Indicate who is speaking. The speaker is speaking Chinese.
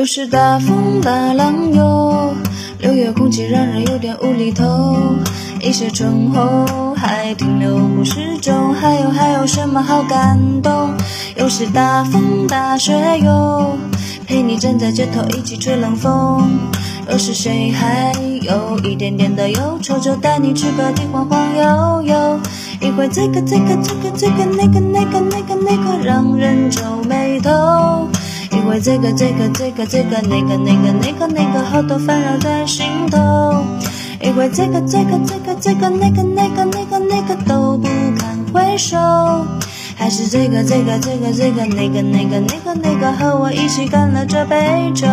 Speaker 1: 又是大风大浪哟，六月空气让人有点无厘头。一些醇厚还停留不失重，还有还有什么好感动？又是大风大雪哟，陪你站在街头一起吹冷风。又是谁还有一点点的忧愁，就带你去个地方晃悠悠。一会这个这个这个这个那个那个那个那个让人皱眉头。因为这个这个这个这个那个那个那个那个好多烦扰在心头。因为这个这个这个这个那个那个那个那个都不敢回首。还是这个这个这个这个那个那个那个那个和我一起干了这杯酒。